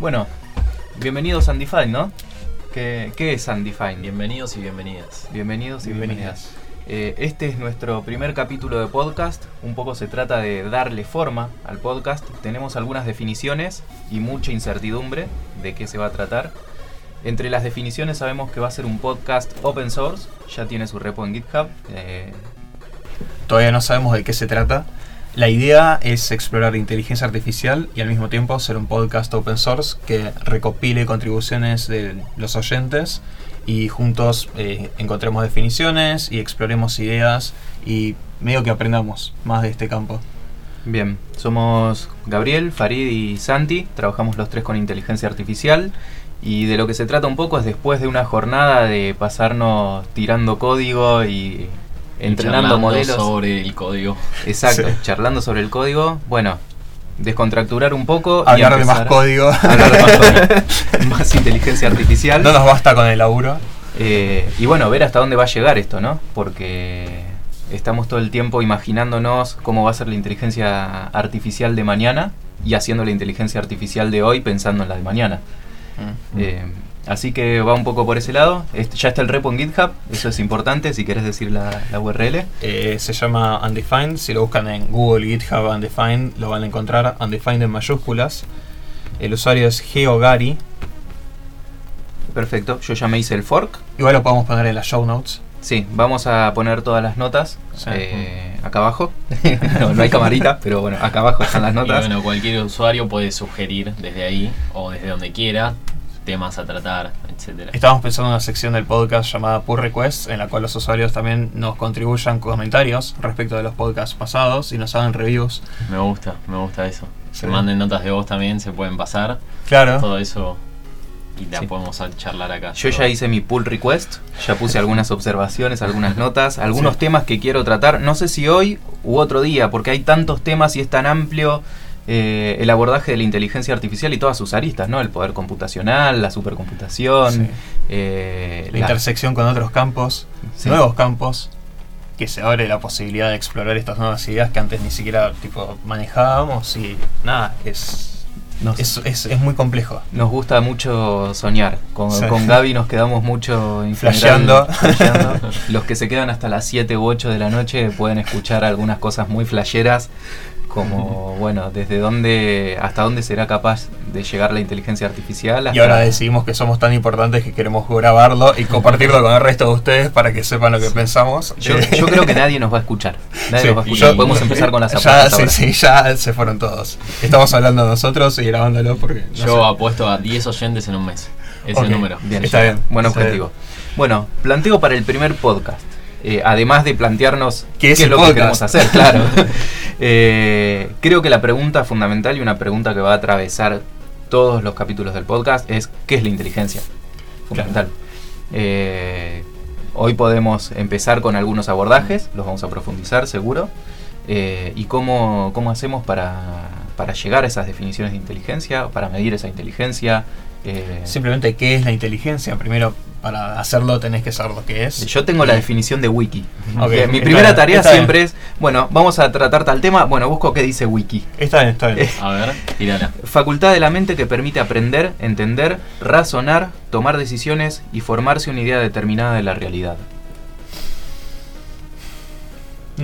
Bueno, bienvenidos a Undefined, ¿no? ¿Qué, qué es Undefined? Bienvenidos y bienvenidas. Bienvenidos y Bienvenidas. bienvenidas. Eh, este es nuestro primer capítulo de podcast. Un poco se trata de darle forma al podcast. Tenemos algunas definiciones y mucha incertidumbre de qué se va a tratar. Entre las definiciones sabemos que va a ser un podcast open source. Ya tiene su repo en GitHub. Eh, Todavía no sabemos de qué se trata. La idea es explorar inteligencia artificial y al mismo tiempo ser un podcast open source que recopile contribuciones de los oyentes y juntos eh, encontremos definiciones y exploremos ideas y medio que aprendamos más de este campo. Bien, somos Gabriel, Farid y Santi, trabajamos los tres con inteligencia artificial y de lo que se trata un poco es después de una jornada de pasarnos tirando código y entrenando Charlando modelos. sobre el código. Exacto, Sí. charlando sobre el código. Bueno, descontracturar un poco. y Hablar de más código. Hablar de más código. más inteligencia artificial. no nos basta con el laburo. Eh, y bueno, ver hasta dónde va a llegar esto, ¿no? Porque estamos todo el tiempo imaginándonos cómo va a ser la inteligencia artificial de mañana y haciendo la inteligencia artificial de hoy pensando en la de mañana. Eh, así que va un poco por ese lado. Este- ya está el repo en GitHub, eso es importante si querés decir la, la URL. Eh, se llama Undefined. Si lo buscan en Google, GitHub, Undefined, lo van a encontrar. Undefined en mayúsculas. El usuario es GeoGary. Perfecto, yo ya me hice el fork. Igual lo podemos poner en las show notes. Sí, vamos a poner todas las notas Sí. eh, acá abajo. no, no hay camarita, pero bueno, acá abajo están las Y notas. bueno, cualquier usuario puede sugerir desde ahí o desde donde quiera temas a tratar, etcétera. Estamos pensando en una sección del podcast llamada Pull Requests, en la cual los usuarios también nos contribuyan comentarios respecto de los podcasts pasados y nos hagan reviews. Me gusta, me gusta eso. Sí. Se manden notas de voz también, se pueden pasar. Claro. Todo eso y la Sí. podemos charlar acá. Yo ya hice mi pull request, ya puse algunas observaciones, algunas notas, algunos Sí. temas que quiero tratar. No sé si hoy u otro día, porque hay tantos temas y es tan amplio eh, el abordaje de la inteligencia artificial y todas sus aristas, ¿no? El poder computacional, la supercomputación, Sí. eh, La la- intersección con otros campos, Sí. nuevos campos, que se abre la posibilidad de explorar estas nuevas ideas que antes ni siquiera tipo manejábamos y nada, es, nos, es, es, es muy complejo. nos gusta mucho soñar. Con, Sí. con Gaby nos quedamos mucho flasheando. Los que se quedan hasta las 7 u 8 de la noche pueden escuchar algunas cosas muy flasheras, como, bueno, desde dónde, hasta dónde será capaz de llegar la inteligencia artificial. Y ahora decidimos que somos tan importantes que queremos grabarlo y compartirlo con el resto de ustedes para que sepan lo que pensamos. Yo, yo creo que nadie nos va a escuchar. Nadie Sí, nos va a escuchar. yo- Podemos empezar con las ya, apuestas sí, ahora. sí, ya se fueron todos. Estamos hablando nosotros y grabándolo porque. no Yo sé. apuesto a 10 oyentes en un mes. Ese Ok. número. Bien, Está bien, Buen está objetivo. Bueno, planteo para el primer podcast. Eh, además de plantearnos ¿Qué es lo que queremos hacer, claro. Eh, creo que la pregunta fundamental y una pregunta que va a atravesar todos los capítulos del podcast es ¿qué es la inteligencia? Fundamental. Eh, hoy podemos empezar con algunos abordajes, los vamos a profundizar seguro. Y cómo, cómo hacemos para, para llegar a esas definiciones de inteligencia, para medir esa inteligencia. eh, Simplemente, ¿qué es la inteligencia? Primero, para hacerlo tenés que saber lo que es. Yo tengo la definición de wiki. Mi primera bien, tarea siempre bien. es, bueno, vamos a tratar tal tema, bueno, busco qué dice wiki. Está bien, está bien. Eh, A ver, tírala. Facultad de la mente que permite aprender, entender, razonar, tomar decisiones y formarse una idea determinada de la realidad.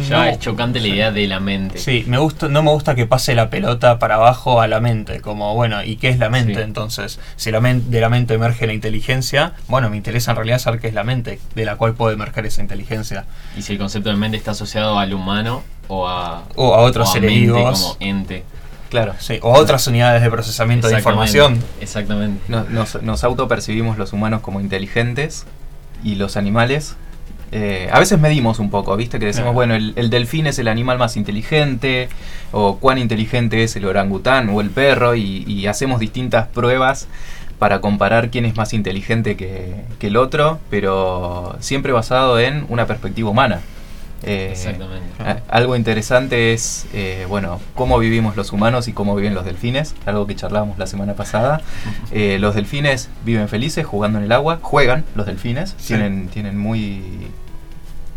Ya No. es chocante la idea de la mente. Sí, me gusta, no me gusta que pase la pelota para abajo a la mente, como bueno, ¿y qué es la mente? Sí. Entonces, si la men- de la mente emerge la inteligencia, bueno, me interesa en realidad saber qué es la mente, de la cual puede emerger esa inteligencia. Y si el concepto de mente está asociado al humano o a, O a otros o a seres mente vivos. como ente. Claro, Sí, o a otras unidades de procesamiento de Exactamente, información. Exactamente. no- nos, nos autopercibimos los humanos como inteligentes y los animales. Eh, a veces medimos un poco, ¿viste? Que decimos, bueno, el, el delfín es el animal más inteligente, o cuán inteligente es el orangután o el perro, y, y hacemos distintas pruebas para comparar quién es más inteligente que, que el otro, pero siempre basado en una perspectiva humana. Eh, Exactamente. a- algo interesante es, eh, bueno, cómo vivimos los humanos y cómo viven los delfines, algo que charlábamos la semana pasada. Eh, los delfines viven felices jugando en el agua, juegan los delfines, Sí. tienen, tienen muy,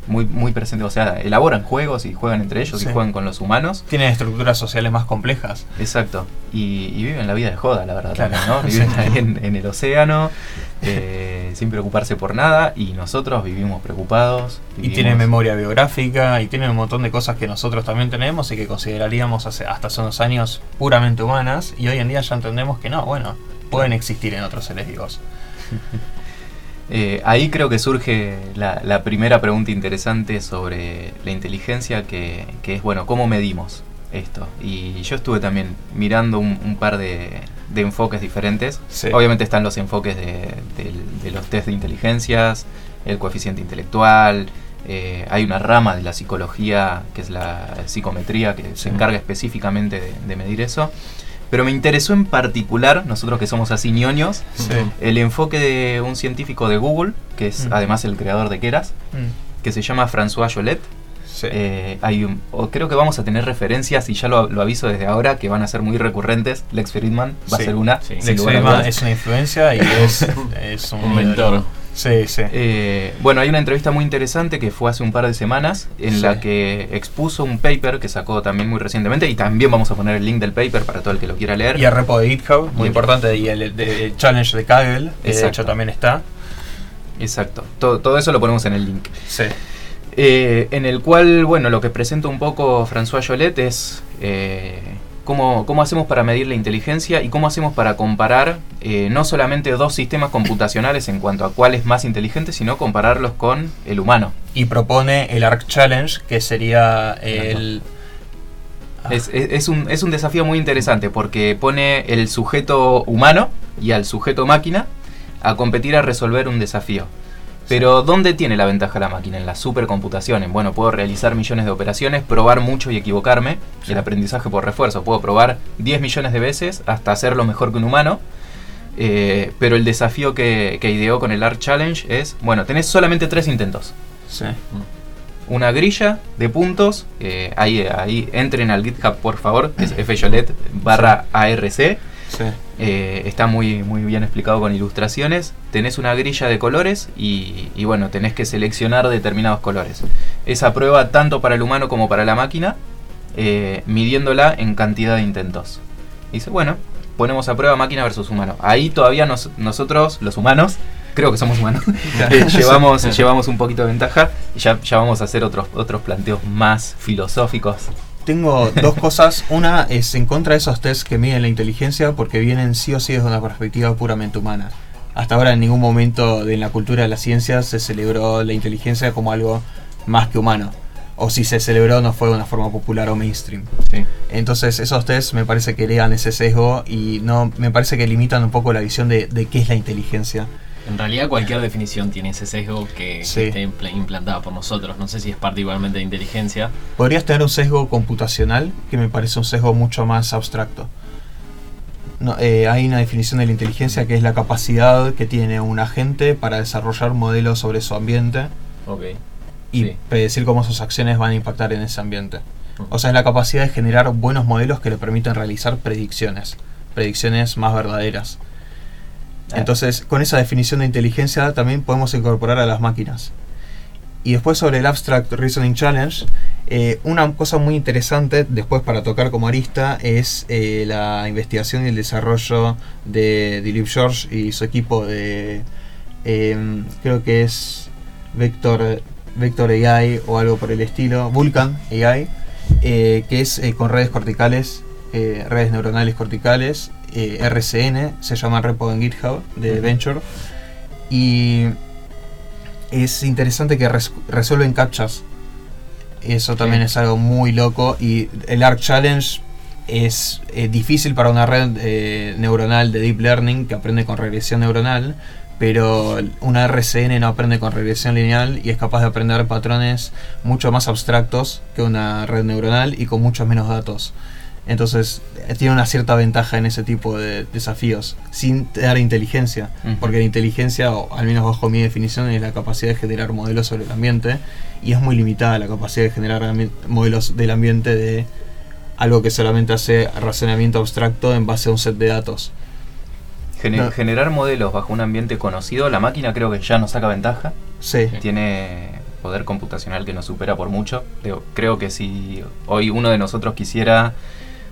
muy, muy presente, o sea, elaboran juegos y juegan entre ellos Sí. y juegan con los humanos. Tienen estructuras sociales más complejas. Exacto. Y, y viven la vida de joda, la verdad, Claro. también, ¿no? Viven Sí. ahí en, en el océano, eh, sin preocuparse por nada, y nosotros vivimos preocupados. Y tienen memoria biográfica y tienen un montón de cosas que nosotros también tenemos y que consideraríamos hace, hasta hace unos años puramente humanas. Y hoy en día ya entendemos que no, bueno, pueden existir en otros seres vivos. Eh, ahí creo que surge la, la primera pregunta interesante sobre la inteligencia, que, que es, bueno, ¿cómo medimos esto? Y yo estuve también mirando un, un par de, de enfoques diferentes. Sí. Obviamente están los enfoques de, los test de inteligencias, el coeficiente intelectual, eh, hay una rama de la psicología que es la psicometría que se encarga específicamente de medir eso. Pero me interesó en particular, nosotros que somos así ñoños, Sí. el enfoque de un científico de Google, que es Mm. además el creador de Keras, Mm. que se llama François Jolet. Sí. Eh, hay un- o creo que vamos a tener referencias, y ya lo, lo aviso desde ahora, que van a ser muy recurrentes. Lex Friedman va Sí. a ser una. Lex Friedman es una influencia y es, es un, mentor. Sí, sí. Eh, bueno, hay una entrevista muy interesante que fue hace un par de semanas en Sí. la que expuso un paper que sacó también muy recientemente y también vamos a poner el link del paper para todo el que lo quiera leer. Y el repo de GitHub, muy Y- importante, y el, de- el challenge de Kaggle, que de hecho también está. Exacto. Todo, todo eso lo ponemos en el link. Sí. Eh, en el cual, bueno, lo que presenta un poco François Jolet es eh, cómo, cómo hacemos para medir la inteligencia y cómo hacemos para comparar eh, no solamente dos sistemas computacionales en cuanto a cuál es más inteligente, sino compararlos con el humano. Y propone el Arc Challenge, que sería el. Ah, Es, es- es un, es un desafío muy interesante porque pone el sujeto humano y al sujeto máquina a competir a resolver un desafío. Pero ¿dónde tiene la ventaja la máquina? En la supercomputación. En, Bueno, puedo realizar millones de operaciones, probar mucho y equivocarme. Sí. El aprendizaje por refuerzo. Puedo probar 10 millones de veces hasta hacerlo mejor que un humano. Eh, pero el desafío que, que ideó con el Art Challenge es, bueno, tenés solamente tres intentos. sí. Una grilla de puntos, eh, ahí, ahí entren al GitHub por favor, es fjolet barra ARC, Sí. eh, está muy, muy bien explicado con ilustraciones. Tenés una grilla de colores y, y bueno, tenés que seleccionar determinados colores. Esa prueba tanto para el humano como para la máquina, eh, midiéndola en cantidad de intentos. Dice, bueno, ponemos a prueba máquina versus humano. Ahí todavía nos- nosotros, los humanos, creo que somos humanos, eh, llevamos, llevamos un poquito de ventaja y ya, ya vamos a hacer otros, otros planteos más filosóficos. Tengo dos cosas. Una es en contra de esos tests que miden la inteligencia porque vienen sí o sí desde una perspectiva puramente humana. Hasta ahora en ningún momento de la cultura de la ciencia se celebró la inteligencia como algo más que humano. O si se celebró no fue de una forma popular o mainstream. Sí. Entonces esos tests me parece que lean ese sesgo y no me parece que limitan un poco la visión de, de qué es la inteligencia. En realidad cualquier definición tiene ese sesgo que, Sí. esté impl- implantada por nosotros. No sé si es particularmente de inteligencia. Podrías tener un sesgo computacional que me parece un sesgo mucho más abstracto. No, eh, hay una definición de la inteligencia que es la capacidad que tiene un agente para desarrollar modelos sobre su ambiente y Sí. predecir cómo sus acciones van a impactar en ese ambiente. O sea, es la capacidad de generar buenos modelos que le permiten realizar predicciones, predicciones más verdaderas. Entonces, con esa definición de inteligencia también podemos incorporar a las máquinas. Y después sobre el Abstract Reasoning Challenge, eh, una cosa muy interesante después para tocar como arista es eh, la investigación y el desarrollo de Dilip George y su equipo de, em, creo que es Vector, Vector AI o algo por el estilo, Vulkan AI, eh, que es con redes corticales, eh, redes neuronales corticales, eh, RCN, se llama repo en GitHub de. Venture. Y es interesante que res- resuelven captchas. Eso también Sí. es algo muy loco. Y el ARC Challenge es eh, difícil para una red neuronal de Deep Learning que aprende con regresión neuronal. Pero una RCN no aprende con regresión lineal y es capaz de aprender patrones mucho más abstractos que una red neuronal y con muchos menos datos. Entonces eh, tiene una cierta ventaja en ese tipo de desafíos, sin dar inteligencia, porque la inteligencia, o al menos bajo mi definición, es la capacidad de generar modelos sobre el ambiente, y es muy limitada la capacidad de generar modelos del ambiente de algo que solamente hace razonamiento abstracto en base a un set de datos. No. Generar modelos bajo un ambiente conocido, la máquina creo que ya nos saca ventaja. Sí, Tiene poder computacional que nos supera por mucho. Creo que si hoy uno de nosotros quisiera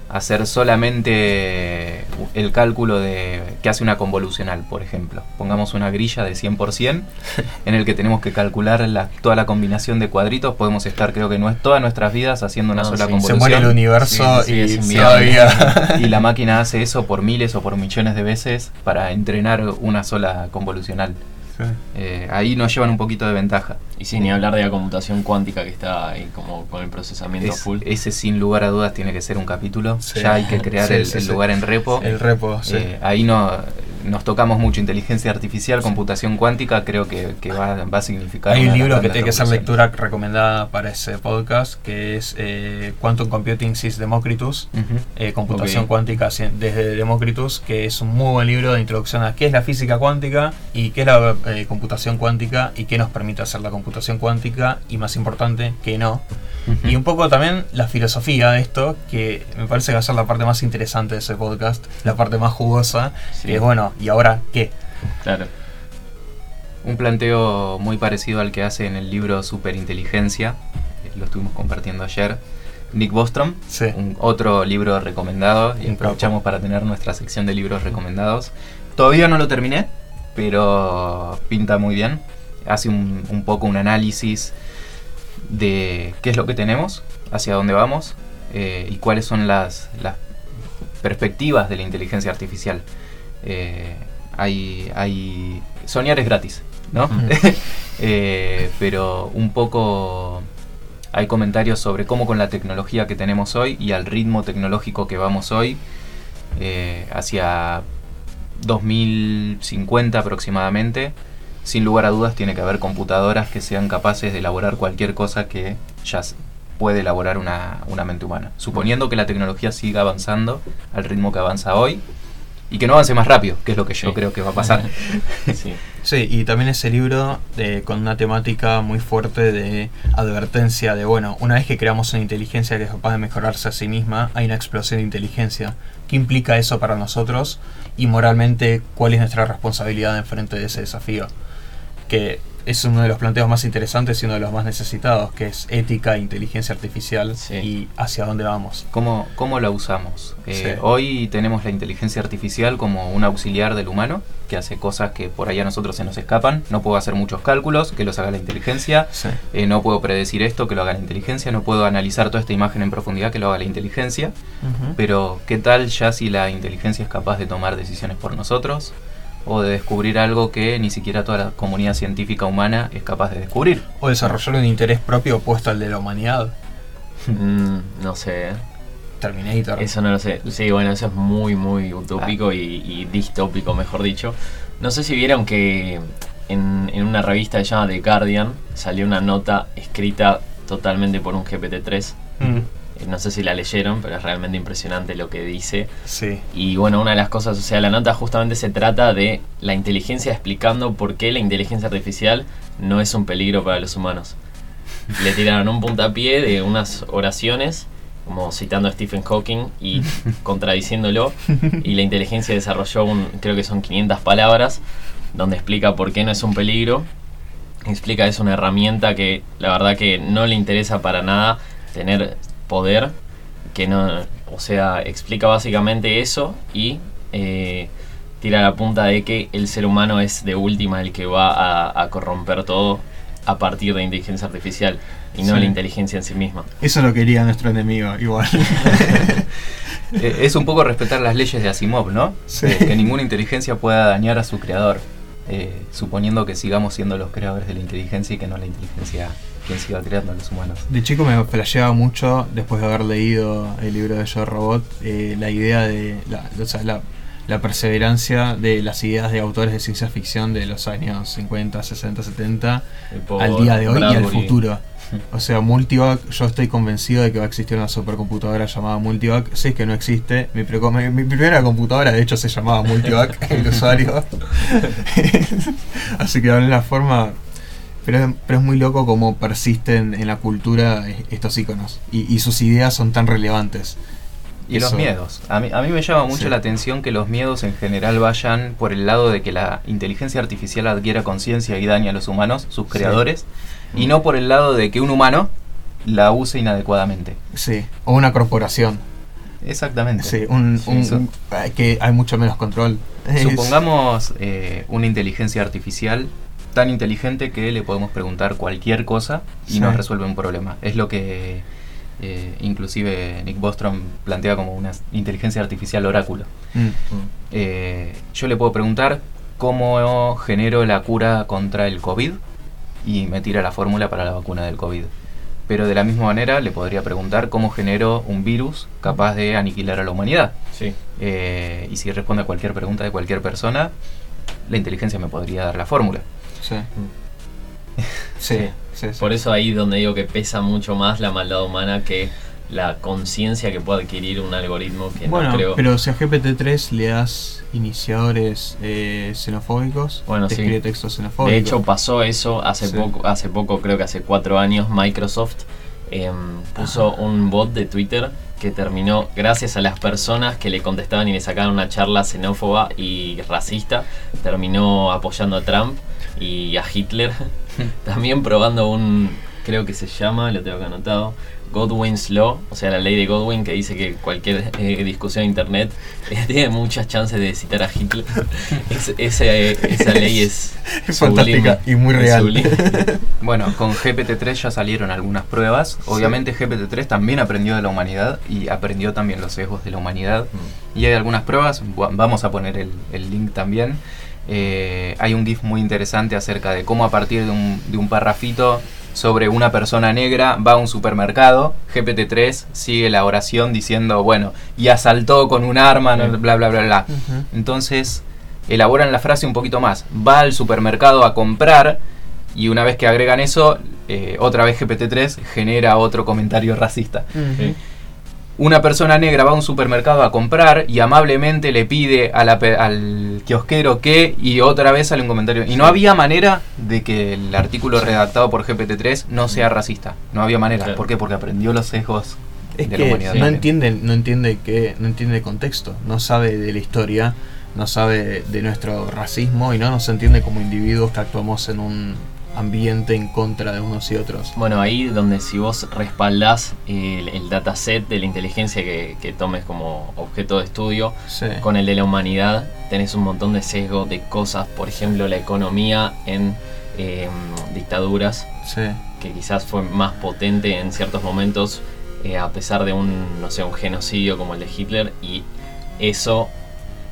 hacer solamente el cálculo de que hace una convolucional, por ejemplo. Pongamos una grilla de 100% en el que tenemos que calcular la- toda la combinación de cuadritos. Podemos estar, creo que no es todas nuestras vidas haciendo una No, sola sí, se Se convolución. muere el universo Sí, sí, y todavía. y la máquina hace eso por miles o por millones de veces para entrenar una sola convolucional. Eh, ahí nos llevan un poquito de ventaja. Y sin ni hablar de la computación cuántica que está ahí como con el procesamiento Es- full. ese sin lugar a dudas tiene que ser un capítulo. Sí. Ya hay que crear Sí, el, sí, el sí. lugar en repo. El repo, sí. Eh, ahí no, nos tocamos mucho inteligencia artificial, computación cuántica, creo que, que va, va a significar... Hay un libro que tiene que ser lectura recomendada para ese podcast, que es eh, Quantum Computing Since Democritus, eh, Computación. Cuántica desde Democritus, que es un muy buen libro de introducción a qué es la física cuántica y qué es la eh, computación cuántica y qué nos permite hacer la computación cuántica y más importante, qué no. Y un poco también la filosofía de esto, que me parece que va a ser la parte más interesante de ese podcast, la parte más jugosa, Sí. que es bueno, ¿y ahora qué? Claro. Un planteo muy parecido al que hace en el libro Superinteligencia, que lo estuvimos compartiendo ayer, Nick Bostrom, Sí. un otro libro recomendado, y aprovechamos para tener nuestra sección de libros recomendados. Todavía no lo terminé, pero pinta muy bien. Hace un, un poco un análisis de qué es lo que tenemos, hacia dónde vamos eh, y cuáles son las, las perspectivas de la inteligencia artificial. Eh, hay, hay soñar es gratis, ¿no? Eh, pero un poco hay comentarios sobre cómo con la tecnología que tenemos hoy y al ritmo tecnológico que vamos hoy, eh, hacia 2050 aproximadamente, sin lugar a dudas tiene que haber computadoras que sean capaces de elaborar cualquier cosa que ya puede elaborar una, una mente humana. Suponiendo que la tecnología siga avanzando al ritmo que avanza hoy y que no avance más rápido, que es lo que yo Sí. creo que va a pasar. sí. Sí, y también ese libro eh, con una temática muy fuerte de advertencia de, bueno, una vez que creamos una inteligencia que es capaz de mejorarse a sí misma, hay una explosión de inteligencia. ¿Qué implica eso para nosotros? Y moralmente, ¿cuál es nuestra responsabilidad en frente de ese desafío? Que es uno de los planteos más interesantes y uno de los más necesitados, que es ética e inteligencia artificial Sí. y hacia dónde vamos. ¿Cómo, cómo la usamos? Eh, Sí. Hoy tenemos la inteligencia artificial como un auxiliar del humano que hace cosas que por ahí a nosotros se nos escapan. No puedo hacer muchos cálculos, que los haga la inteligencia. Sí. Eh, no puedo predecir esto, que lo haga la inteligencia. No puedo analizar toda esta imagen en profundidad, que lo haga la inteligencia. Pero, ¿qué tal ya si la inteligencia es capaz de tomar decisiones por nosotros? O de descubrir algo que ni siquiera toda la comunidad científica humana es capaz de descubrir. O desarrollar un interés propio opuesto al de la humanidad. Mm, no sé. ¿eh? Terminator. Eso no lo sé. Sí, bueno, eso es muy, muy utópico y, y distópico, mejor dicho. No sé si vieron que en, en una revista que se llama The Guardian salió una nota escrita totalmente por un GPT-3. Mm, No sé si la leyeron, pero es realmente impresionante lo que dice. sí. Y bueno, una de las cosas, o sea, la nota justamente se trata de la inteligencia explicando por qué la inteligencia artificial no es un peligro para los humanos. Le tiraron un puntapié de unas oraciones, como citando a Stephen Hawking y contradiciéndolo. Y la inteligencia desarrolló, un, creo que son 500 palabras, donde explica por qué no es un peligro. Explica es una herramienta que la verdad que no le interesa para nada tener poder, que no, o sea, explica básicamente eso y eh, tira la punta de que el ser humano es de última el que va a, a corromper todo a partir de inteligencia artificial y no Sí. la inteligencia en sí misma. Eso lo quería nuestro enemigo, igual. Eh, es un poco respetar las leyes de Asimov, ¿no? Sí. Eh, que ninguna inteligencia pueda dañar a su creador, eh, suponiendo que sigamos siendo los creadores de la inteligencia y que no la inteligencia quien siga creando a los humanos. De chico me flasheaba mucho, después de haber leído el libro de Yo Robot, eh, la idea de la, o sea, la, la perseverancia de las ideas de autores de ciencia ficción de los años 50, 60, 70 El pobre al día de hoy y al futuro. O sea, Multivac, yo estoy convencido de que va a existir una supercomputadora llamada Multivac. Si es que no existe, mi- mi primera computadora de hecho se llamaba Multivac, el usuario. Así que de alguna forma. Pero, es- pero es muy loco cómo persisten en la cultura estos iconos. Y, y sus ideas son tan relevantes. Y los miedos. A mí, a mí me llama mucho Sí. la atención que los miedos en general vayan por el lado de que la inteligencia artificial adquiera conciencia y dañe a los humanos, sus Sí. creadores, Y no por el lado de que un humano la use inadecuadamente. Sí, o una corporación. Exactamente. Sí, un, que hay mucho menos control. Supongamos eh, una inteligencia artificial tan inteligente que le podemos preguntar cualquier cosa y Sí. nos resuelve un problema. Es lo que eh, inclusive Nick Bostrom plantea como una inteligencia artificial oráculo. Mm, Eh, yo le puedo preguntar cómo genero la cura contra el COVID y me tira la fórmula para la vacuna del COVID. Pero de la misma manera le podría preguntar cómo genero un virus capaz de aniquilar a la humanidad. Sí. Eh, y si responde a cualquier pregunta de cualquier persona, la inteligencia me podría dar la fórmula. Sí. Sí, Sí. Por eso ahí donde digo que pesa mucho más la maldad humana que la conciencia que puede adquirir un algoritmo que Bueno, no creo. pero si a GPT-3 le das iniciadores eh, xenofóbicos, Bueno, te sí. escribe textos xenofóbicos. De hecho pasó eso hace Sí. poco, hace poco, creo que hace cuatro años, Microsoft em, puso un bot de Twitter que terminó, gracias a las personas que le contestaban y le sacaban una charla xenófoba y racista, terminó apoyando a Trump y a Hitler. También probando un, creo que se llama, lo tengo que anotado, Godwin's Law, o sea, la ley de Godwin que dice que cualquier eh, discusión en internet eh, tiene muchas chances de citar a Hitler. Es- ese- esa ley es, Es fantástica y muy real. sublime. Bueno, con GPT-3 ya salieron algunas pruebas. Obviamente GPT-3 también aprendió de la humanidad y aprendió también los sesgos de la humanidad. Y hay algunas pruebas, vamos a poner el, el link también. Eh, hay un GIF muy interesante acerca de cómo a partir de un, de un parrafito sobre una persona negra va a un supermercado, GPT-3 sigue la oración diciendo, bueno, y asaltó con un arma, no- bla, bla, bla, bla. Entonces, elaboran la frase un poquito más. Va al supermercado a comprar y una vez que agregan eso, eh, otra vez GPT-3 genera otro comentario racista. Sí. Una persona negra va a un supermercado a comprar y amablemente le pide a la pe- al kiosquero que y otra vez sale un comentario. Y no había manera de que el artículo redactado por GPT-3 no sea racista. No había manera. Claro. ¿Por qué? Porque aprendió los sesgos Es de que la humanidad. no entiende, no entiende que, no entiende el contexto, no sabe de la historia, no sabe de, de nuestro racismo y no nos entiende como individuos que actuamos en un ambiente en contra de unos y otros. Bueno, ahí donde si vos respaldás el, el dataset de la inteligencia que, que tomes como objeto de estudio Sí. con el de la humanidad, tenés un montón de sesgo de cosas, por ejemplo, la economía en em, dictaduras, Sí. que quizás fue más potente en ciertos momentos, eh, a pesar de un, no sé, un genocidio como el de Hitler, y eso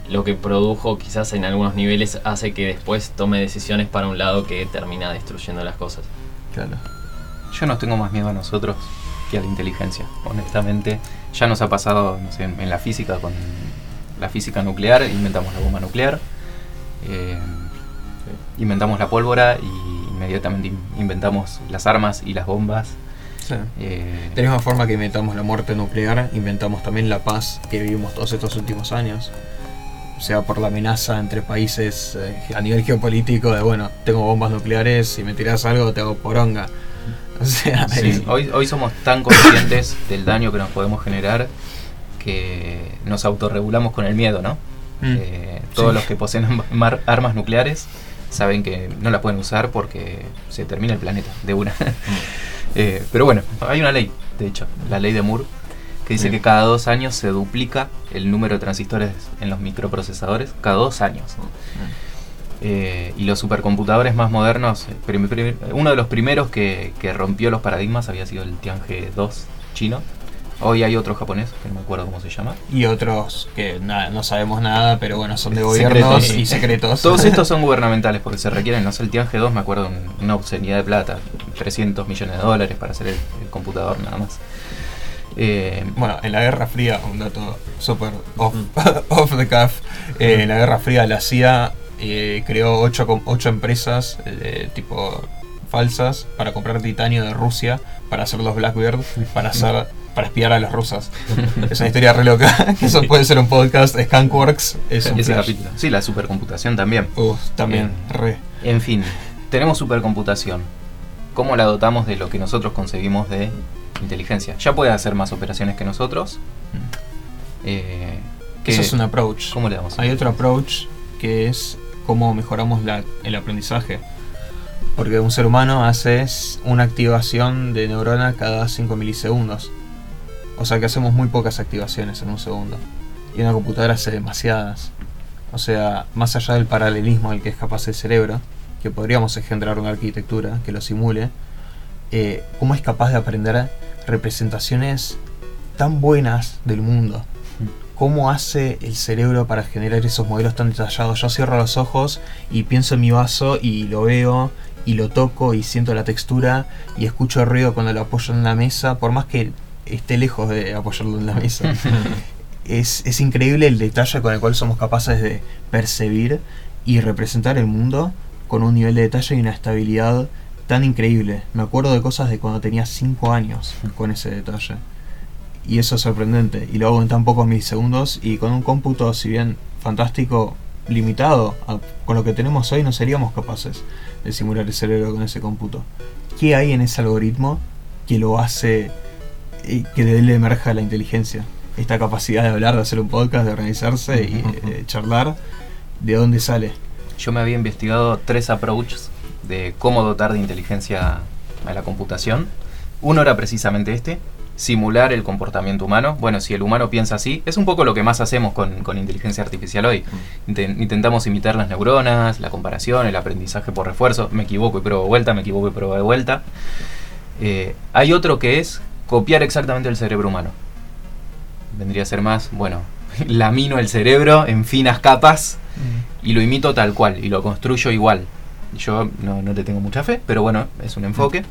lo que produjo quizás en algunos niveles hace que después tome decisiones para un lado que termina destruyendo las cosas. Claro. Yo no tengo más miedo a nosotros que a la inteligencia, honestamente. Ya nos ha pasado, no sé, en, la física, con la física nuclear, inventamos la bomba nuclear, eh, inventamos la pólvora y inmediatamente in- inventamos las armas y las bombas. Sí. eh, De la misma forma que inventamos la muerte nuclear, inventamos también la paz que vivimos todos estos últimos años. Sea, por la amenaza entre países eh, a nivel geopolítico de, bueno, tengo bombas nucleares, si me tiras algo te hago poronga. O sea, sí, hoy, hoy somos tan conscientes del daño que nos podemos generar que nos autorregulamos con el miedo, ¿no? mm, Eh, todos Sí. los que poseen armas nucleares saben que no las pueden usar porque se termina el planeta de una. Eh, pero bueno, hay una ley, de hecho, la ley de Moore, que dice Bien. que cada dos años se duplica el número de transistores en los microprocesadores, cada dos años. Eh, y los supercomputadores más modernos, eh, prim- prim- uno de los primeros que, que rompió los paradigmas había sido el Tiange 2 chino. Hoy hay otro japonés, que no me acuerdo cómo se llama. y otros que nada, no sabemos nada, pero bueno, son de gobiernos Secretos. y secretos. Todos estos son gubernamentales porque se requieren, no sé, el Tiange 2 me acuerdo, un- una obscenidad de plata, 300 millones de dólares para hacer el, el computador nada más. Eh, Bueno, en la Guerra Fría, un dato súper off, off the cuff, eh, en la Guerra Fría la CIA eh, creó ocho, ocho empresas tipo falsas para comprar titanio de Rusia para hacer los Blackbird, para hacer para espiar a los rusos. Es una historia re loca, que eso puede ser un podcast, Skunkworks, es un capítulo. Sí, la supercomputación también. También, re. En fin, tenemos supercomputación. ¿Cómo la dotamos de lo que nosotros concebimos de inteligencia? Ya puede hacer más operaciones que nosotros. Eh, ¿qué- Eso es un approach. ¿Cómo le damos? Hay otro approach que es cómo mejoramos la- el aprendizaje. Porque un ser humano hace una activación de neurona cada 5 milisegundos. O sea que hacemos muy pocas activaciones en un segundo. Y una computadora hace demasiadas. O sea, más allá del paralelismo al que es capaz el cerebro, que podríamos engendrar una arquitectura que lo simule, eh, ¿cómo es capaz de aprender representaciones tan buenas del mundo? ¿Cómo hace el cerebro para generar esos modelos tan detallados? Yo cierro los ojos y pienso en mi vaso y lo veo y lo toco y siento la textura y escucho el ruido cuando lo apoyo en la mesa, por más que esté lejos de apoyarlo en la mesa. es, es increíble el detalle con el cual somos capaces de percibir y representar el mundo con un nivel de detalle y una estabilidad tan increíble. Me acuerdo de cosas de cuando tenía 5 años con ese detalle. Y eso es sorprendente. Y lo hago en tan pocos milisegundos y con un cómputo, si bien fantástico, limitado, a- con lo que tenemos hoy no seríamos capaces de simular el cerebro con ese cómputo. ¿Qué hay en ese algoritmo que lo hace, eh, que de él emerja la inteligencia? Esta capacidad de hablar, de hacer un podcast, de organizarse y eh, charlar, ¿de dónde sale? Yo me había investigado tres approaches de cómo dotar de inteligencia a la computación. Uno era precisamente este, simular el comportamiento humano. Bueno, si el humano piensa así, es un poco lo que más hacemos con, con inteligencia artificial hoy. Inten- intentamos imitar las neuronas, la comparación, el aprendizaje por refuerzo. Me equivoco y pruebo de vuelta, me equivoco y pruebo de vuelta. Eh, hay otro que es copiar exactamente el cerebro humano. Vendría a ser más, bueno, lamino el cerebro en finas capas y lo imito tal cual y lo construyo igual. Yo no, no le tengo mucha fe, pero bueno, es un enfoque.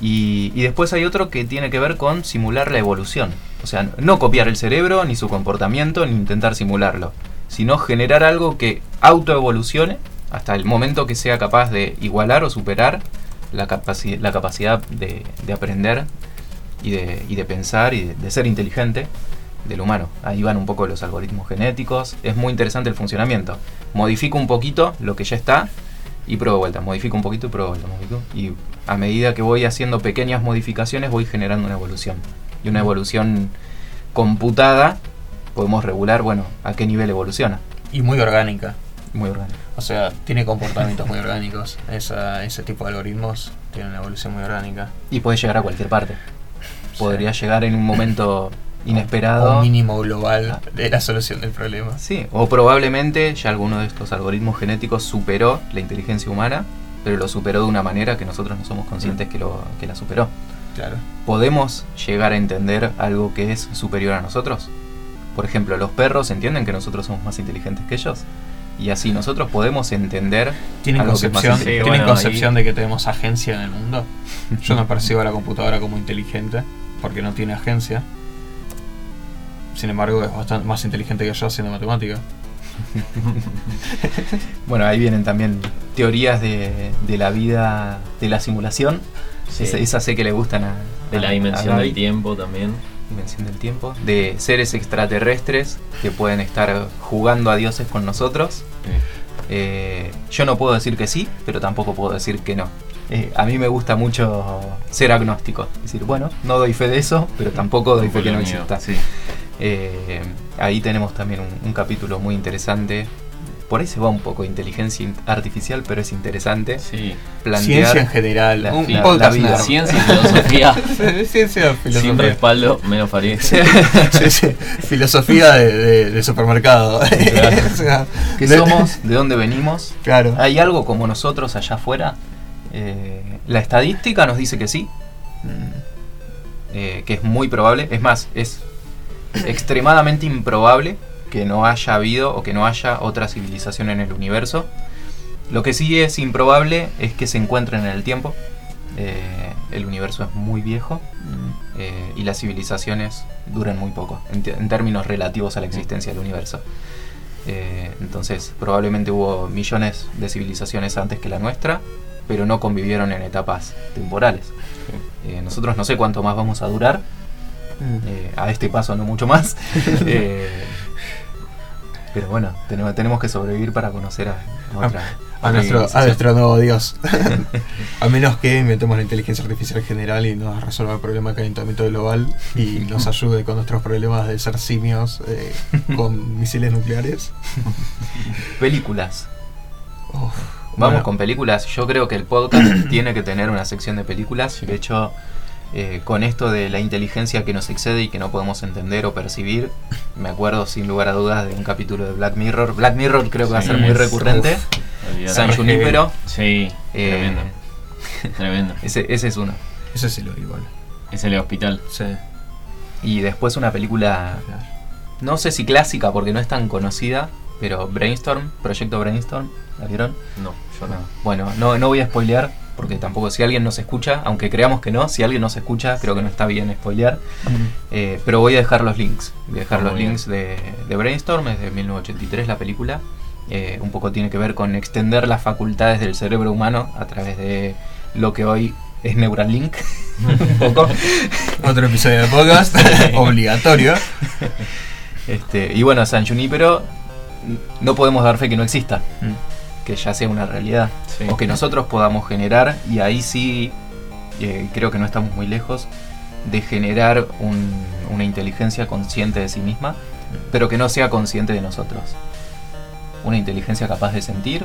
Y, y después hay otro que tiene que ver con simular la evolución. O sea, no copiar el cerebro, ni su comportamiento, ni intentar simularlo, sino generar algo que autoevolucione hasta el momento que sea capaz de igualar o superar la, capaci- la capacidad de, de aprender y de, y de pensar y de, de ser inteligente del humano. Ahí van un poco los algoritmos genéticos. Es muy interesante el funcionamiento. Modifico un poquito lo que ya está y pruebo vuelta. Modifico un poquito y pruebo vuelta. modifico. Y a medida que voy haciendo pequeñas modificaciones voy generando una evolución. Y una evolución computada podemos regular, bueno, a qué nivel evoluciona. Y muy orgánica. Muy orgánico. O sea, tiene comportamientos muy orgánicos. Esa, ese tipo de algoritmos tienen una evolución muy orgánica. Y puede llegar a cualquier parte. Podría llegar en un momento inesperado. un mínimo global de la solución del problema. Sí, o probablemente ya alguno de estos algoritmos genéticos superó la inteligencia humana, pero lo superó de una manera que nosotros no somos conscientes que, lo, que la superó. Claro. ¿Podemos llegar a entender algo que es superior a nosotros? Por ejemplo, los perros entienden que nosotros somos más inteligentes que ellos. Y así nosotros podemos entender ¿Tienen algo que es más concepción. ¿tienen bueno, concepción ahí- de que tenemos agencia en el mundo? Yo no percibo a la computadora como inteligente porque no tiene agencia. Sin embargo, es bastante más inteligente que yo haciendo matemática. Bueno, ahí vienen también teorías de, de la vida, de la simulación. Sí. Esa, esa sé que le gustan a... De la a- dimensión del tiempo también. dimensión del tiempo, de seres extraterrestres que pueden estar jugando a dioses con nosotros. Eh, yo no puedo decir que sí, pero tampoco puedo decir que no. Eh, a mí me gusta mucho ser agnóstico. Es decir, bueno, no doy fe de eso, pero tampoco doy fe que no exista. Eh, ahí tenemos también un, un capítulo muy interesante. Por ahí se va un poco de inteligencia in- artificial, pero es interesante Sí. plantear Ciencia en general. la- un la- podcast la vida. Ciencia y filosofía Ciencia, sin filosofía. respaldo, menos Farid. Sí, sí. Filosofía de, de- de supermercado. O sea, ¿Qué de- somos? ¿De dónde venimos? Claro. ¿Hay algo como nosotros allá afuera? Eh, la estadística nos dice que sí, eh, que es muy probable. Es más, es extremadamente improbable que no haya habido o que no haya otra civilización en el universo. Lo que sí es improbable es que se encuentren en el tiempo. Eh, el universo es muy viejo eh, y las civilizaciones duran muy poco en, en términos relativos a la existencia del universo. Eh, entonces, probablemente hubo millones de civilizaciones antes que la nuestra, pero no convivieron en etapas temporales. Nosotros no sé cuánto más vamos a durar, eh, a este paso no mucho más. Eh, pero bueno, tenemos, tenemos que sobrevivir para conocer a, a otra. A otra nuestro, a civilización. nuestro nuevo Dios. a menos que inventemos la inteligencia artificial general y nos resuelva el problema del calentamiento global y nos ayude con nuestros problemas de ser simios eh, con misiles nucleares. Películas. Vamos Bueno. con películas. Yo creo que el podcast tiene que tener una sección de películas. De hecho, eh, con esto de la inteligencia que nos excede y que no podemos entender o percibir, me acuerdo sin lugar a dudas de un capítulo de Black Mirror. Black Mirror creo que va a ser muy es- recurrente. San Junipero. Sí, eh, tremendo. Tremendo. ese, ese es uno. Ese sí lo igual. Es el hospital. Sí. Y después una película, no sé si clásica porque no es tan conocida, pero Brainstorm, Proyecto Brainstorm, ¿la vieron? No, yo no. Bueno, no, no voy a spoilear, porque tampoco si alguien nos escucha, aunque creamos que no, si alguien nos escucha, creo que no está bien spoilear. Eh, pero voy a dejar los links. Voy a dejar Ah, los links de, de Brainstorm, es de 1983 la película. Eh, un poco tiene que ver con extender las facultades del cerebro humano a través de lo que hoy es Neuralink. un poco. Otro episodio de podcast obligatorio. Este, y bueno, San Junipero no podemos dar fe que no exista, que ya sea una realidad. Sí. O que nosotros podamos generar, y ahí sí eh, creo que no estamos muy lejos, de generar un- una inteligencia consciente de sí misma, pero que no sea consciente de nosotros. Una inteligencia capaz de sentir.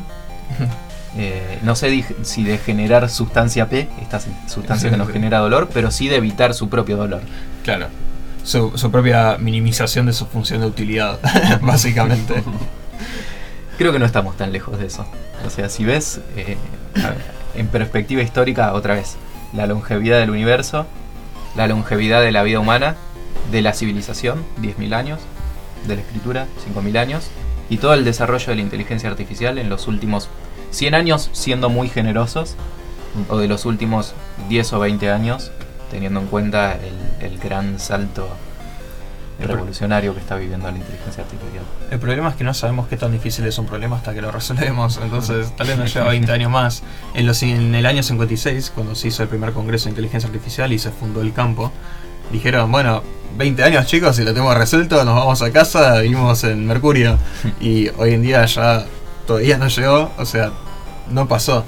eh, no sé si de generar sustancia P, esta su- sustancia que nos genera dolor, pero sí de evitar su propio dolor. Claro. Su, su propia minimización de su función de utilidad, básicamente. Creo que no estamos tan lejos de eso. O sea, si ves eh, en perspectiva histórica, otra vez, la longevidad del universo, la longevidad de la vida humana, de la civilización, 10.000 años, de la escritura, 5.000 años, y todo el desarrollo de la inteligencia artificial en los últimos 100 años siendo muy generosos, o de los últimos 10 o 20 años, teniendo en cuenta el gran salto revolucionario que está viviendo la inteligencia artificial. El problema es que no sabemos qué tan difícil es un problema hasta que lo resolvemos. Entonces, tal vez nos lleva 20 años más. En, los, en el año 56, cuando se hizo el primer congreso de inteligencia artificial y se fundó el campo, dijeron: Bueno, 20 años chicos, y lo tenemos resuelto, nos vamos a casa, vivimos en Mercurio. Y hoy en día ya todavía no llegó, o sea, no pasó.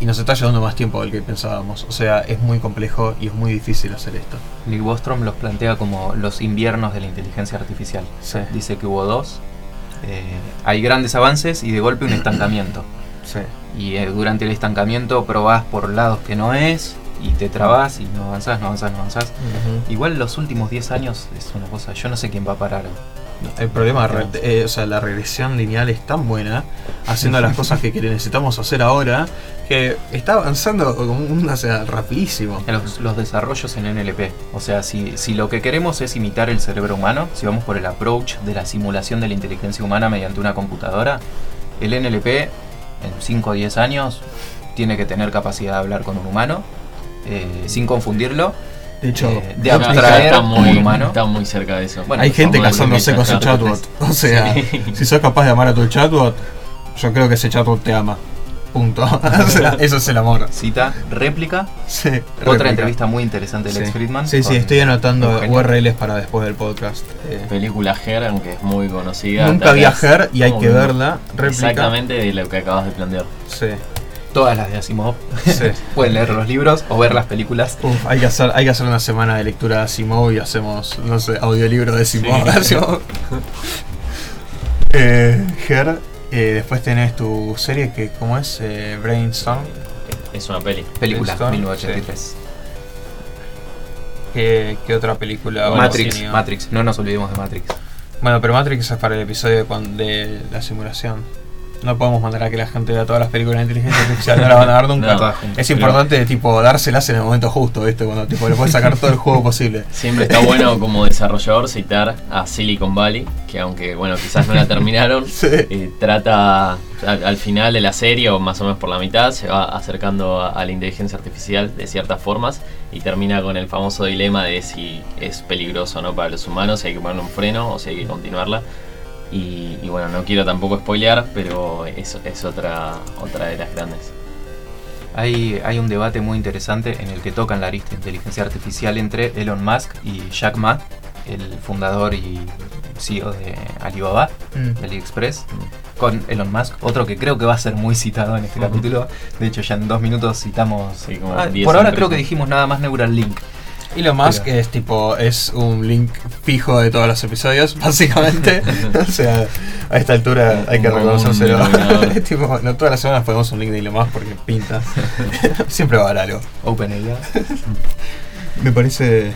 Y nos está llevando más tiempo del que pensábamos. O sea, es muy complejo y es muy difícil hacer esto. Nick Bostrom los plantea como los inviernos de la inteligencia artificial. Sí, Dice que hubo dos. eh, hay grandes avances y de golpe un estancamiento. sí. Y eh, durante el estancamiento probás por lados que no es y te trabas y no avanzás, no avanzás, no avanzás. Igual los últimos 10 años es una cosa, yo no sé quién va a parar. El problema, eh, o sea, la regresión lineal es tan buena, haciendo las cosas que, necesitamos hacer ahora, que está avanzando como o sea, rapidísimo. Los, los desarrollos en NLP. O sea, si, si lo que queremos es imitar el cerebro humano, si vamos por el approach de la simulación de la inteligencia humana mediante una computadora, el NLP en 5 o 10 años tiene que tener capacidad de hablar con un humano, eh, sin confundirlo, De hecho, eh, de abstraer está muy, humano. está muy cerca de eso. Bueno, hay gente casándose con su chatbot. O sea, Sí. si sos capaz de amar a tu chatbot, yo creo que ese chatbot te ama. Punto. o sea, eso es el amor. Cita, réplica, Sí, otra réplica. entrevista muy interesante de Lex Sí. Friedman. Sí, sí, estoy anotando. URLs para después del podcast. Eh, Película Her, aunque es muy conocida. nunca vi a Her y hay que verla. Réplica. Exactamente de lo que acabas de plantear. Sí. Todas las de Asimov. Sí. Pueden leer los libros o ver las películas. Uf, hay que hacer, hay que hacer una semana de lectura de Asimov y hacemos, no sé, audiolibro de Asimov. Asimov. eh, Ger, eh, después tenés tu serie que, ¿cómo es? Eh, Brainstorm. Es una peli. Película, Brainstorm, 1983. ¿Qué, qué otra película? Matrix, sí, Matrix, no nos olvidemos de Matrix. Bueno, pero Matrix es para el episodio de, de la simulación. No podemos mandar a que la gente vea todas las películas de inteligencia artificial, no las van a ver nunca. No. Es importante, tipo, dárselas en el momento justo, ¿viste? Cuando tipo, le puedes sacar todo el juego posible. Siempre está bueno como desarrollador citar a Silicon Valley, que aunque bueno quizás no la terminaron, Sí. eh, trata al, al final de la serie o más o menos por la mitad se va acercando a, a la inteligencia artificial de ciertas formas y termina con el famoso dilema de si es peligroso o no para los humanos, si hay que ponerle un freno o si hay que continuarla. Y, y bueno, no quiero tampoco spoilear, pero es, es otra, otra de las grandes. Hay, hay un debate muy interesante en el que tocan la arista de inteligencia artificial entre Elon Musk y Jack Ma, el fundador y CEO de Alibaba, Mm. de AliExpress, con Elon Musk, otro que creo que va a ser muy citado en este capítulo. De hecho, ya en dos minutos citamos. Sí, como Ah, 10 por ahora empresas. creo que dijimos nada más Neuralink. Elon Musk Pero- es tipo, es un link fijo de todos los episodios, básicamente. o sea, a esta altura hay que reconocérselo. tipo, no todas las semanas ponemos un link de Elon Musk porque pinta. Siempre va a haber algo. OpenAI. Me parece.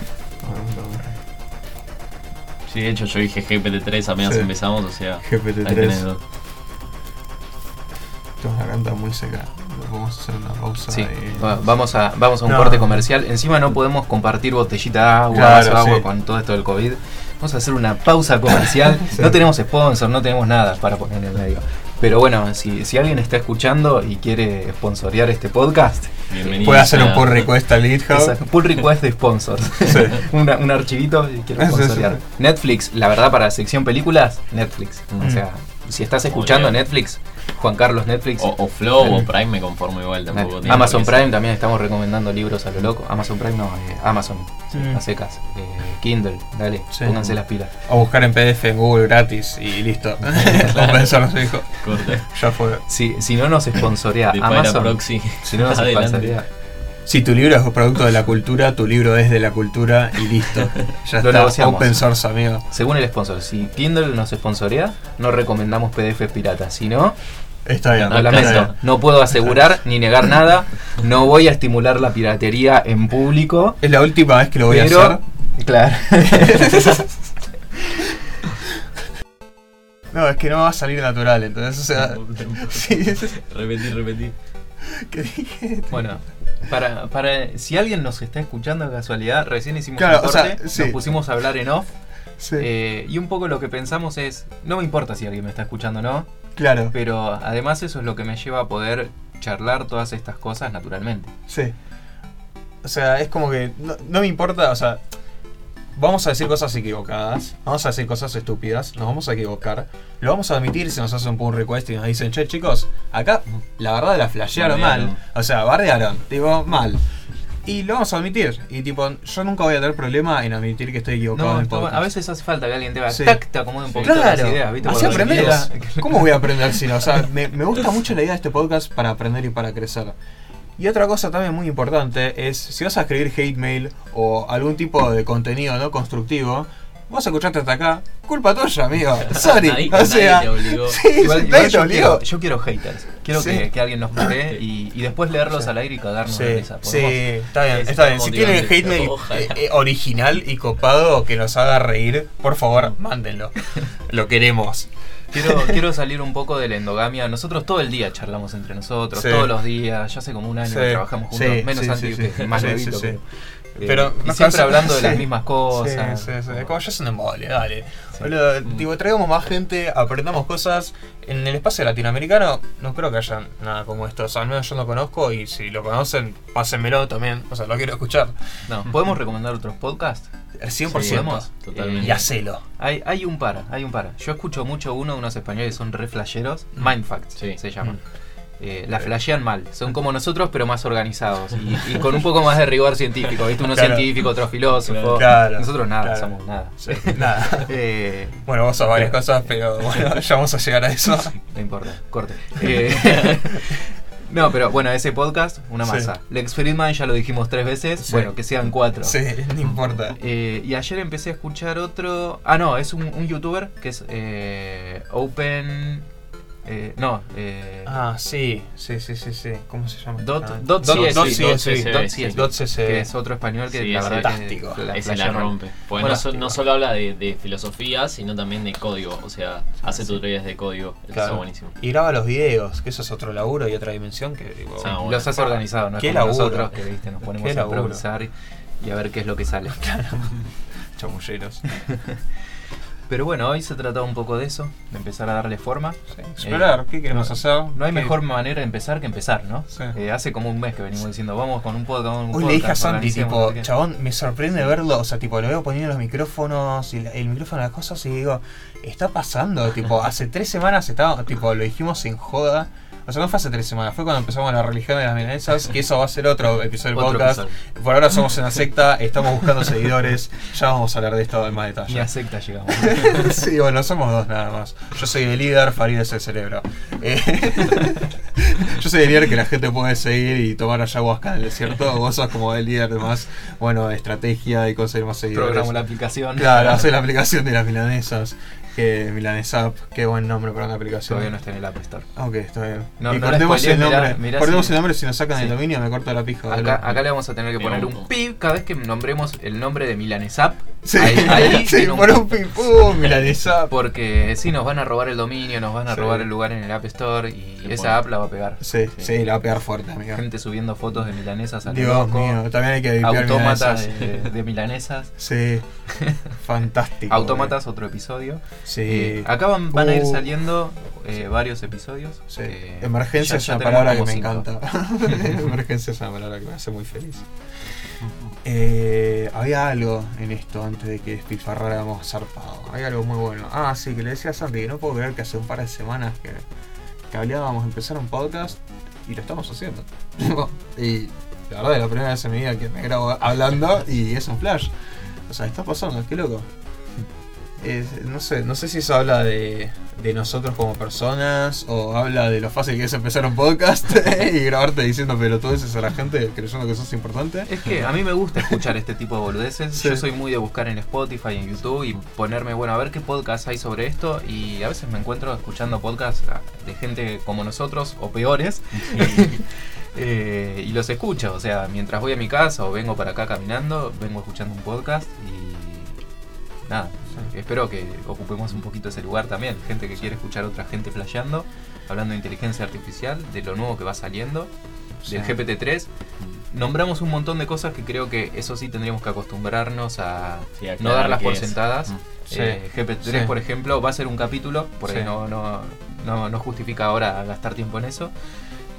Sí, de hecho yo dije GPT-3 apenas Sí. empezamos, o sea... ahí tenés GPT-3. dos. Tengo la garganta muy seca. Vamos a hacer una pausa. Sí, y- va- vamos a, vamos a un No. corte comercial. Encima no podemos compartir botellita de agua, Claro, vaso de agua sí. con todo esto del COVID. Vamos a hacer una pausa comercial. Sí. No tenemos sponsor, no tenemos nada para poner en el medio. Pero bueno, si, si alguien está escuchando y quiere sponsorear este podcast, Bienvenido. Puede hacer un pull request al GitHub. esa- pull request de sponsors. Una- un archivito y quiero sponsorear. Netflix, la verdad, para sección películas, Netflix. Mm. O sea, si estás escuchando. Netflix, Juan Carlos Netflix. O, o Flow o Prime me conformo igual tampoco. tiene Amazon Prime también estamos recomendando libros a lo loco. Amazon Prime no, eh, Amazon, sí, Mm. a secas. Eh, Kindle, dale, Sí. pónganse las pilas. O buscar en PDF en Google gratis y listo. Compensar su hijo. ser. Corte. Ya fue. Si, si no nos sponsorea Amazon, proxy. si no nos sponsorea, Si tu libro es un producto de la cultura, tu libro es de la cultura y listo. Ya Lo está. negociamos. Open source, amigo. según el sponsor, si Kindle nos sponsorea, no recomendamos PDF piratas. Si no, Está bien. Acá lamento. está. No puedo asegurar ni negar nada. No voy a estimular la piratería en público. Es la última vez que lo voy pero, a hacer. Claro. No, es que no va a salir natural, entonces, o sea. sí, es- Repetí, repetí. ¿Qué dije? Bueno, para, para si alguien nos está escuchando de casualidad, recién hicimos Claro, un o sea, corte, sí. nos pusimos a hablar en off Sí, eh, y un poco lo que pensamos es, no me importa si alguien me está escuchando o no, claro. pero además eso es lo que me lleva a poder charlar todas estas cosas naturalmente. Sí. O sea, es como que no, no me importa, o sea, vamos a decir cosas equivocadas, vamos a decir cosas estúpidas, nos vamos a equivocar, lo vamos a admitir si nos hacen un pull request y nos dicen, che chicos, acá la verdad la flashearon Bardearon. mal, o sea, bardearon, tipo, mal. Y lo vamos a admitir, y tipo, yo nunca voy a tener problema en admitir que estoy equivocado en No, el podcast. a veces hace falta que alguien te va, Sí. tac, te acomode un poquito Claro, las ideas, ¿viste? así quieras- ¿Cómo voy a aprender si no? O sea, me, me gusta mucho la idea de este podcast para aprender y para crecer. Y otra cosa también muy importante es, si vas a escribir hate mail o algún tipo de contenido no constructivo, vas a escucharte hasta acá, culpa tuya, amigo. Sorry. Nadie- o nadie sea, te obligó. sí, Igual- nadie igual te yo, obligó. quiero, yo quiero haters. Quiero Sí. que, que alguien nos mate y, y después leerlos Sí. al aire y cagarnos Sí, de risa. sí, está bien, Es está bien. Si tienen hate mail eh, eh, original y copado que nos haga reír, por favor, mándenlo. Lo queremos. Quiero, quiero salir un poco de la endogamia. Nosotros todo el día charlamos entre nosotros, Sí. todos los días. Ya hace como un año Sí, que trabajamos juntos, menos antes que más nuevito. Pero, eh, Pero y siempre cansa- hablando de las sí. mismas cosas. Sí, sí, sí. como- Como ya es un embole, dale. Sí. Boludo, Mm. tipo, traigamos más gente, aprendamos cosas. En el espacio latinoamericano no creo que haya nada como esto. O sea, al menos yo no conozco y si lo conocen, pásenmelo también. O sea, lo quiero escuchar. No, ¿podemos recomendar otros podcasts? El 100%. Sí, podemos. Totalmente. y hacelo. Hay, hay un par, hay un par. Yo escucho mucho uno de unos españoles que son re flasheros. Mm. Mindfacts Sí. se llaman. Mm. Eh, la flashean mal. Son como nosotros, pero más organizados. Y, y con un poco más de rigor científico. ¿viste? Uno Claro. científico, otro filósofo. Claro. Nosotros nada, Claro. somos nada. Sí, nada. Eh, Bueno, vos sos varias cosas, pero bueno, ya vamos a llegar a eso. no importa, corte. Eh, no, pero bueno, ese podcast, una Sí. masa. Lex Friedman ya lo dijimos tres veces. Sí. Bueno, que sean cuatro. Sí, no importa. Eh, y ayer empecé a escuchar otro. Ah, no, es un, un youtuber que es Open. Eh, no, eh, Ah, sí, sí, sí, sí, sí. ¿Cómo se llama? Dot, Ah, Dot, Dot- CSV, Dot sí. Dot CSV. que es otro español que Sí, la verdad fantástico. la Ese la rompe. Porque Bueno, no, so- no solo habla de, de filosofía, sino también de código. O sea, hace tutoriales de código. Eso Claro. está buenísimo. Y graba los videos, que eso es otro laburo y otra dimensión que digo, Ah, bueno. Los has organizado, ¿no? Es Qué como laburo. nosotros que viste, nos ponemos a laburo. improvisar y, y a ver qué es lo que sale. chamulleros. Pero bueno, hoy se trataba un poco de eso, de empezar a darle forma. Sí, explorar, ¿qué queremos no- hacer? No hay ¿Qué- mejor manera de empezar que empezar, ¿no? Sí. Eh, hace como un mes que venimos diciendo, vamos con un podcast, un Hoy le dije a podcast, Santi, tipo, chabón, me sorprende verlo, o sea, tipo, lo veo poniendo los micrófonos y la- el micrófono las cosas y digo, está pasando, tipo, hace tres semanas estaba, tipo, lo dijimos en joda, O sea, no fue hace tres semanas, fue cuando empezamos la religión de las milanesas, que eso va a ser otro episodio del podcast. episodio. Por ahora somos una secta, estamos buscando seguidores, ya vamos a hablar de esto en más Ni detalle. a secta llegamos. sí, bueno, somos dos nada más. Yo soy el líder, Farid es el cerebro. Eh, yo soy el líder que la gente puede seguir y tomar ayahuasca en el desierto. Vos sos como el líder de más, bueno, estrategia y conseguir más seguidores. Programo la aplicación. Claro, hacer la aplicación de las milanesas. Que Milanesap, qué buen nombre para una aplicación. Todavía no está en el App Store. Ok, está bien. No, y no cortemos el spoilees, nombre. mirá cortemos si- el nombre si nos sacan el Sí. dominio, me corto la pija. Acá, acá le vamos a tener que poner un pip cada vez que nombremos el nombre de Milanesap. Sí, Ahí, ahí sí, un por un pip. pum, Milanesap. Porque si nos van a robar el dominio, nos van a Sí. robar el lugar en el App Store y esa app la va a pegar. Sí, sí, la va a pegar fuerte, amigo. Gente subiendo fotos de milanesas al Dios loco, mío, también hay que limpiar autómatas milanesas. de, de milanesas. Sí, fantástico. Autómatas, otro episodio. Sí. Eh, acá van, van a ir Uh. saliendo eh, varios episodios. Sí. Eh, Emergencia es una palabra que me cinco. encanta. Emergencia es una palabra que me hace muy feliz. Eh, había algo en esto antes de que despilfarráramos zarpado. Hay algo muy bueno. Ah, sí, que le decía a Santi que no puedo creer que hace un par de semanas que, que hablábamos de empezar un podcast y lo estamos haciendo. y la verdad es la primera vez en mi vida que me grabo hablando y es un flash. O sea, está pasando, qué loco. Es- no sé, no sé si eso habla de, de nosotros como personas o habla de lo fácil que es empezar un podcast y grabarte diciendo pelotudeces a la gente creyendo que sos importante. Es que a mí me gusta escuchar este tipo de boludeces. Sí. Yo soy muy de buscar en Spotify, en YouTube y ponerme, bueno, a ver qué podcast hay sobre esto. Y a veces me encuentro escuchando podcasts de gente como nosotros o peores. y, eh, y los escucho. O sea, mientras voy a mi casa o vengo para acá caminando, vengo escuchando un podcast y nada. Espero que ocupemos un poquito ese lugar también. Gente que quiere escuchar a otra gente flasheando, hablando de inteligencia artificial, de lo nuevo que va saliendo, Sí. del GPT-3 nombramos un montón de cosas que creo que eso sí tendríamos que acostumbrarnos a Sí, no darlas por es. sentadas. Mm. Eh, GPT-3, Sí. por ejemplo, va a ser un capítulo, por ahí no, no, no, no justifica ahora gastar tiempo en eso.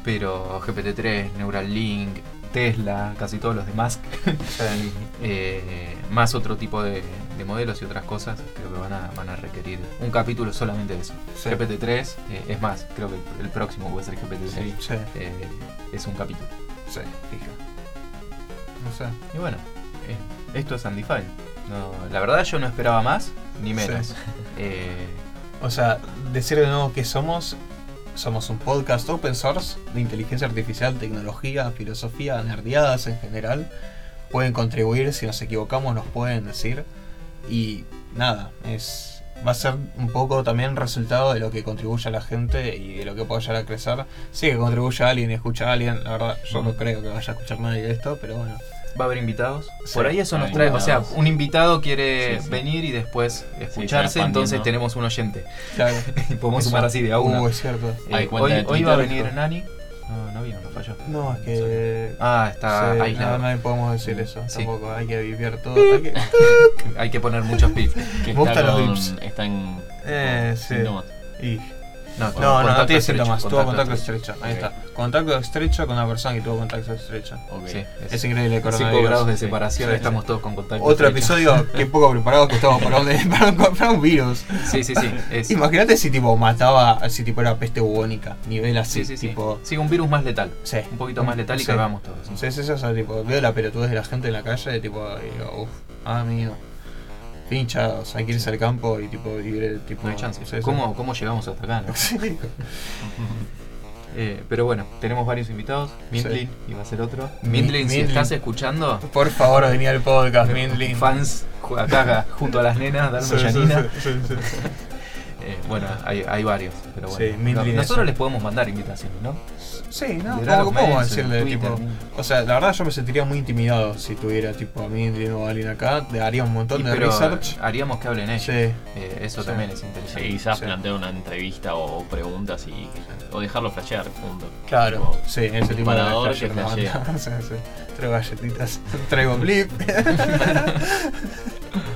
Pero GPT-3, Neuralink, Tesla, casi todos los demás, eh, más otro tipo de, de modelos y otras cosas, creo que van a, van a requerir un capítulo solamente de eso. Sí. GPT-3, eh, es más, creo que el próximo puede ser GPT-3. Sí, Eh, es un capítulo. sí, fija. No sé. Y bueno, eh, esto es Undefined. No, la verdad yo no esperaba más ni menos. O sea, decir de nuevo que somos, somos un podcast open source de inteligencia artificial, tecnología, filosofía, nerdeadas en general. Pueden contribuir, si nos equivocamos nos pueden decir. Y nada, es va a ser un poco también resultado de lo que contribuye a la gente y de lo que pueda llegar a crecer. Sí que contribuye a alguien y escucha a alguien, la verdad yo no creo que vaya a escuchar nadie de esto, pero bueno. va a haber invitados. Sí, Por ahí eso nos trae, o sea, un invitado quiere Sí, sí. venir y después escucharse, entonces tenemos un oyente. Claro. Y podemos Eso. sumar así de a uno. Uh, es cierto. Eh, hoy, hoy va a venir Nani. No, no vino, no falló. No, es que... Ah, está Sí, aislado. no, no podemos decir eso Sí. tampoco, hay que viviar todo. hay que- Hay que poner muchos pips. Que Me gustan está, los con, vips. está en Eh, sí. síntomas. Y- No, No, no, no tiene síntomas, tuvo contacto estrecho. Ahí está. Contacto estrecho con una persona que tuvo contacto estrecho. Ok. Sí, Es increíble el 5 coronavirus. grados de separación, Sí, estamos sí. todos con contacto Otro estrecho. episodio que poco preparados que estamos para un, para un- para un virus. Sí, sí, sí. Imagínate si tipo mataba, si tipo era peste bubónica, nivel así, Sí, sí, tipo... Sí, un virus más letal. Sí. Un poquito más letal y cagamos todos. Sí, sí, sí, o sea, tipo, veo la pelotudez de la gente en la calle, tipo, digo, uff, ah, amigo. Pinchados, hay que irse al campo y tipo tipo. No hay chance. ¿Cómo, ¿Cómo llegamos hasta acá? no? Sí. Eh, pero bueno, tenemos varios invitados. Mindlin iba a ser otro. Mi- Mindlin, si estás escuchando, Por favor, venía al podcast, Mindlin. fans ju- acá junto a las nenas, darme llanina. bueno, hay, hay varios. Pero bueno, Sí, No- nosotros les podemos mandar invitaciones, ¿no? Sí, no, ¿cómo, cómo decirle? Twitter, tipo, o sea, la verdad yo me sentiría muy intimidado si tuviera tipo a Mindlin o a alguien acá. Le haría un montón Y de pero research. haríamos que hablen ellos. Sí, Eh, eso Sí. también es Sí, interesante. quizás Sí. plantear una entrevista o, preguntas y o dejarlo flashear, punto. claro. Tipo, Sí, ese tipo de flasher que me flashea. manda. Sí, sí. Traigo galletitas, traigo blip.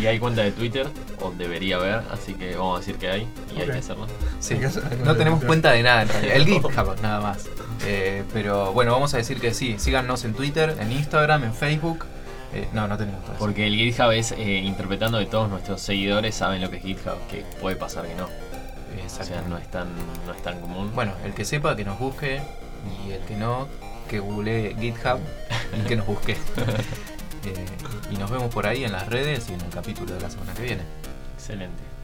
Y hay cuenta de Twitter, o debería haber, así que vamos a decir que hay y hay que hacerlo. Sí, no tenemos cuenta de nada en realidad. El GitHub nada más. Eh, pero bueno, vamos a decir que sí. Síganos en Twitter, en Instagram, en Facebook. Eh, no, no tenemos todo eso. Porque el GitHub es eh, interpretando de todos nuestros seguidores saben lo que es GitHub, que puede pasar que no. O sea, no es tan, no es tan común. Bueno, el que sepa que nos busque y el que no, que google GitHub y que nos busque. Eh, y nos vemos por ahí en las redes y en el capítulo de la semana que viene. Excelente.